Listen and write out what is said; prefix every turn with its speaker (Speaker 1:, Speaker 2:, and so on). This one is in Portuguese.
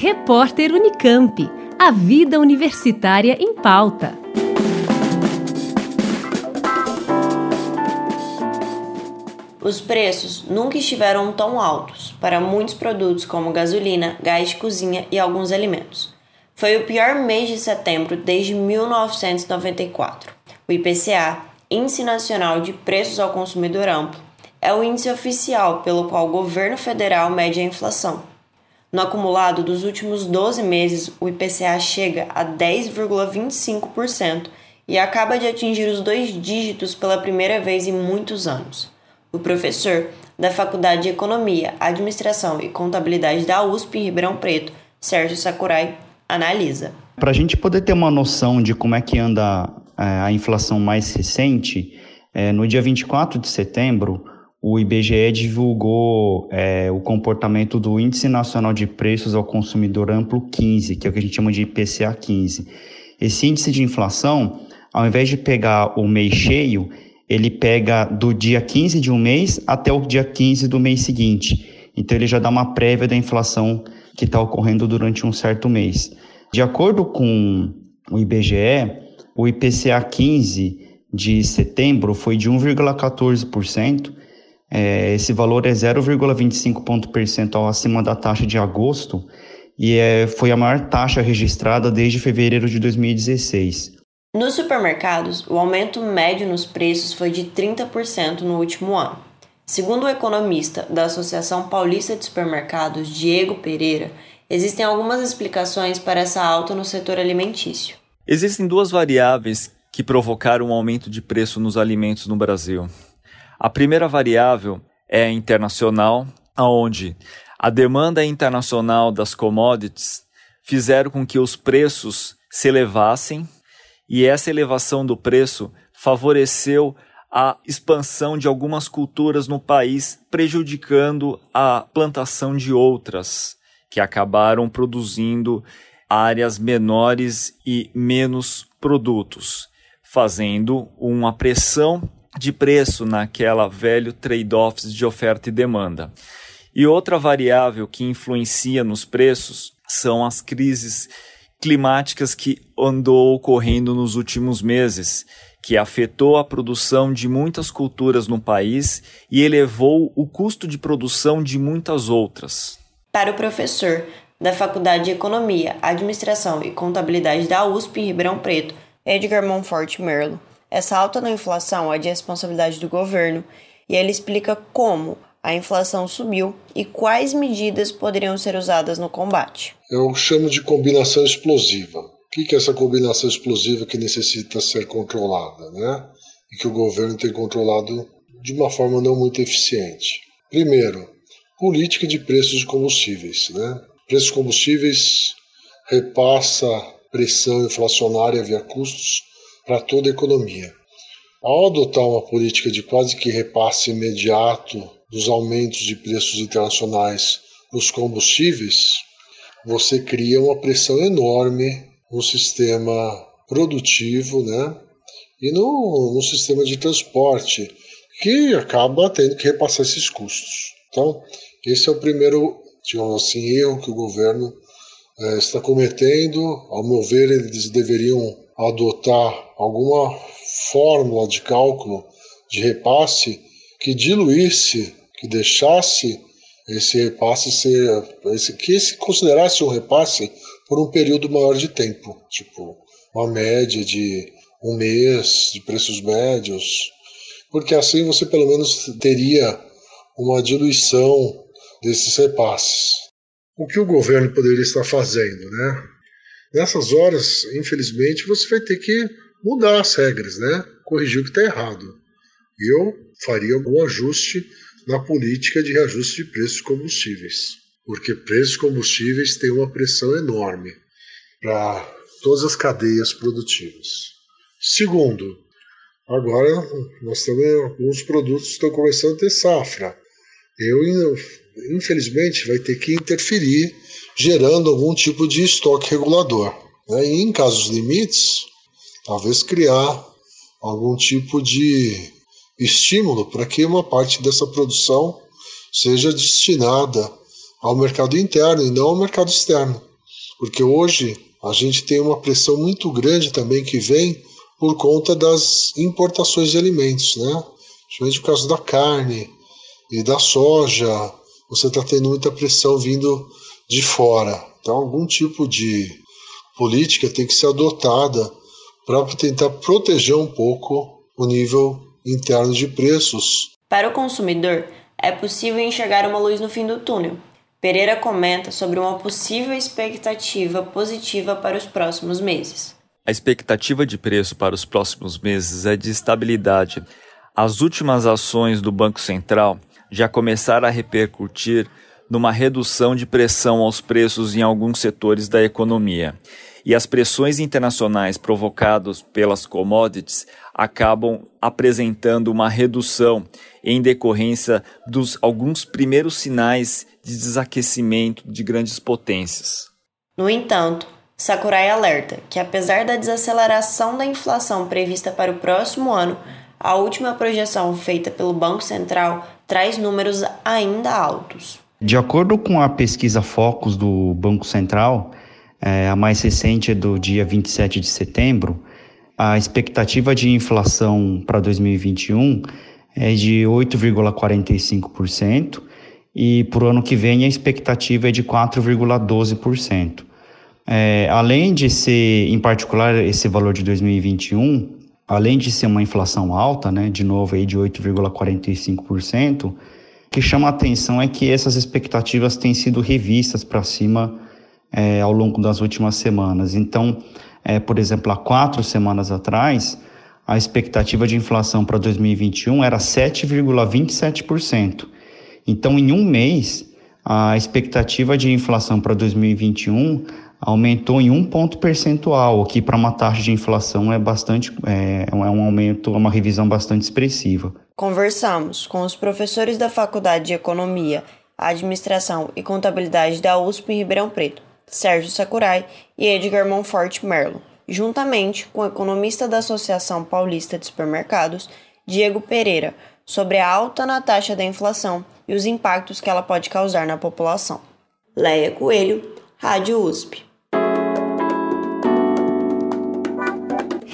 Speaker 1: Repórter Unicamp. A vida universitária em pauta.
Speaker 2: Os preços nunca estiveram tão altos para muitos produtos como gasolina, gás de cozinha e alguns alimentos. Foi o pior mês de setembro desde 1994. O IPCA, Índice Nacional de Preços ao Consumidor Amplo, é o índice oficial pelo qual o governo federal mede a inflação. No acumulado dos últimos 12 meses, o IPCA chega a 10,25% e acaba de atingir os dois dígitos pela primeira vez em muitos anos. O professor da Faculdade de Economia, Administração e Contabilidade da USP em Ribeirão Preto, Sérgio Sakurai, analisa.
Speaker 3: Para a gente poder ter uma noção de como é que anda é, a inflação mais recente, é, no dia 24 de setembro, o IBGE divulgou é, o comportamento do Índice Nacional de Preços ao Consumidor Amplo 15, que é o que a gente chama de IPCA 15. Esse índice de inflação, ao invés de pegar o mês cheio, ele pega do dia 15 de um mês até o dia 15 do mês seguinte. Então ele já dá uma prévia da inflação que está ocorrendo durante um certo mês. De acordo com o IBGE, o IPCA 15 de setembro foi de 1,14%, é, esse valor é 0,25 ponto percentual acima da taxa de agosto e é, foi a maior taxa registrada desde fevereiro de 2016.
Speaker 2: Nos supermercados, o aumento médio nos preços foi de 30% no último ano. Segundo o economista da Associação Paulista de Supermercados, Diego Pereira, existem algumas explicações para essa alta no setor alimentício.
Speaker 4: Existem duas variáveis que provocaram um aumento de preço nos alimentos no Brasil. A primeira variável é internacional, aonde a demanda internacional das commodities fizeram com que os preços se elevassem e essa elevação do preço favoreceu a expansão de algumas culturas no país, prejudicando a plantação de outras, que acabaram produzindo áreas menores e menos produtos, fazendo uma pressão de preço naquela velho trade-offs de oferta e demanda. E outra variável que influencia nos preços são as crises climáticas que andou ocorrendo nos últimos meses, que afetou a produção de muitas culturas no país e elevou o custo de produção de muitas outras.
Speaker 2: Para o professor da Faculdade de Economia, Administração e Contabilidade da USP em Ribeirão Preto, Edgar Monfort Merlo, essa alta na inflação é de responsabilidade do governo e ele explica como a inflação subiu e quais medidas poderiam ser usadas no combate.
Speaker 5: Eu chamo de combinação explosiva. O que é essa combinação explosiva que necessita ser controlada, né? E que o governo tem controlado de uma forma não muito eficiente. Primeiro, política de preços de combustíveis, né? Preços de combustíveis repassa pressão inflacionária via custos para toda a economia. Ao adotar uma política de quase que repasse imediato dos aumentos de preços internacionais nos combustíveis, você cria uma pressão enorme no sistema produtivo né? e no, no sistema de transporte, que acaba tendo que repassar esses custos. Então, esse é o primeiro, digamos assim, erro que o governo é, está cometendo. Ao meu ver, eles deveriam adotar alguma fórmula de cálculo de repasse que diluísse, que deixasse esse repasse ser, esse, que se considerasse um repasse por um período maior de tempo, tipo uma média de um mês de preços médios, porque assim você pelo menos teria uma diluição desses repasses. O que o governo poderia estar fazendo, né? Nessas horas, infelizmente, você vai ter que mudar as regras, né? Corrigir o que está errado. Eu faria um ajuste na política de reajuste de preços de combustíveis, porque preços de combustíveis têm uma pressão enorme para todas as cadeias produtivas. Segundo, agora nós temos alguns produtos que estão começando a ter safra. Eu, infelizmente, vai ter que interferir gerando algum tipo de estoque regulador. Né? E em casos limites, talvez criar algum tipo de estímulo para que uma parte dessa produção seja destinada ao mercado interno e não ao mercado externo. porque hoje a gente tem uma pressão muito grande também que vem por conta das importações de alimentos, né? Principalmente por causa da carne e da soja, você está tendo muita pressão vindo de fora. Então, algum tipo de política tem que ser adotada para tentar proteger um pouco o nível interno de preços.
Speaker 2: Para o consumidor, é possível enxergar uma luz no fim do túnel. Pereira comenta sobre uma possível expectativa positiva para os próximos meses.
Speaker 4: A expectativa de preço para os próximos meses é de estabilidade. As últimas ações do Banco Central já começaram a repercutir numa redução de pressão aos preços em alguns setores da economia. E as pressões internacionais provocadas pelas commodities acabam apresentando uma redução em decorrência dos alguns primeiros sinais de desaquecimento de grandes potências.
Speaker 2: No entanto, Sakurai alerta que, apesar da desaceleração da inflação prevista para o próximo ano, a última projeção feita pelo Banco Central traz números ainda altos.
Speaker 3: De acordo com a pesquisa Focus do Banco Central, é, a mais recente é do dia 27 de setembro, a expectativa de inflação para 2021 é de 8,45% e para o ano que vem a expectativa é de 4,12%. É, além de ser, em particular, esse valor de 2021, além de ser uma inflação alta, né, de novo aí de 8,45%, o que chama a atenção é que essas expectativas têm sido revistas para cima é, ao longo das últimas semanas. Então, é, por exemplo, há quatro semanas atrás, a expectativa de inflação para 2021 era 7,27%. Então, em um mês, a expectativa de inflação para 2021 aumentou em um ponto percentual, o que para uma taxa de inflação é bastante é, é um aumento, é uma revisão bastante expressiva.
Speaker 2: Conversamos com os professores da Faculdade de Economia, Administração e Contabilidade da USP em Ribeirão Preto, Sérgio Sakurai e Edgar Monfort Merlo, juntamente com o economista da Associação Paulista de Supermercados, Diego Pereira, sobre a alta na taxa da inflação e os impactos que ela pode causar na população. Leia Coelho, Rádio USP.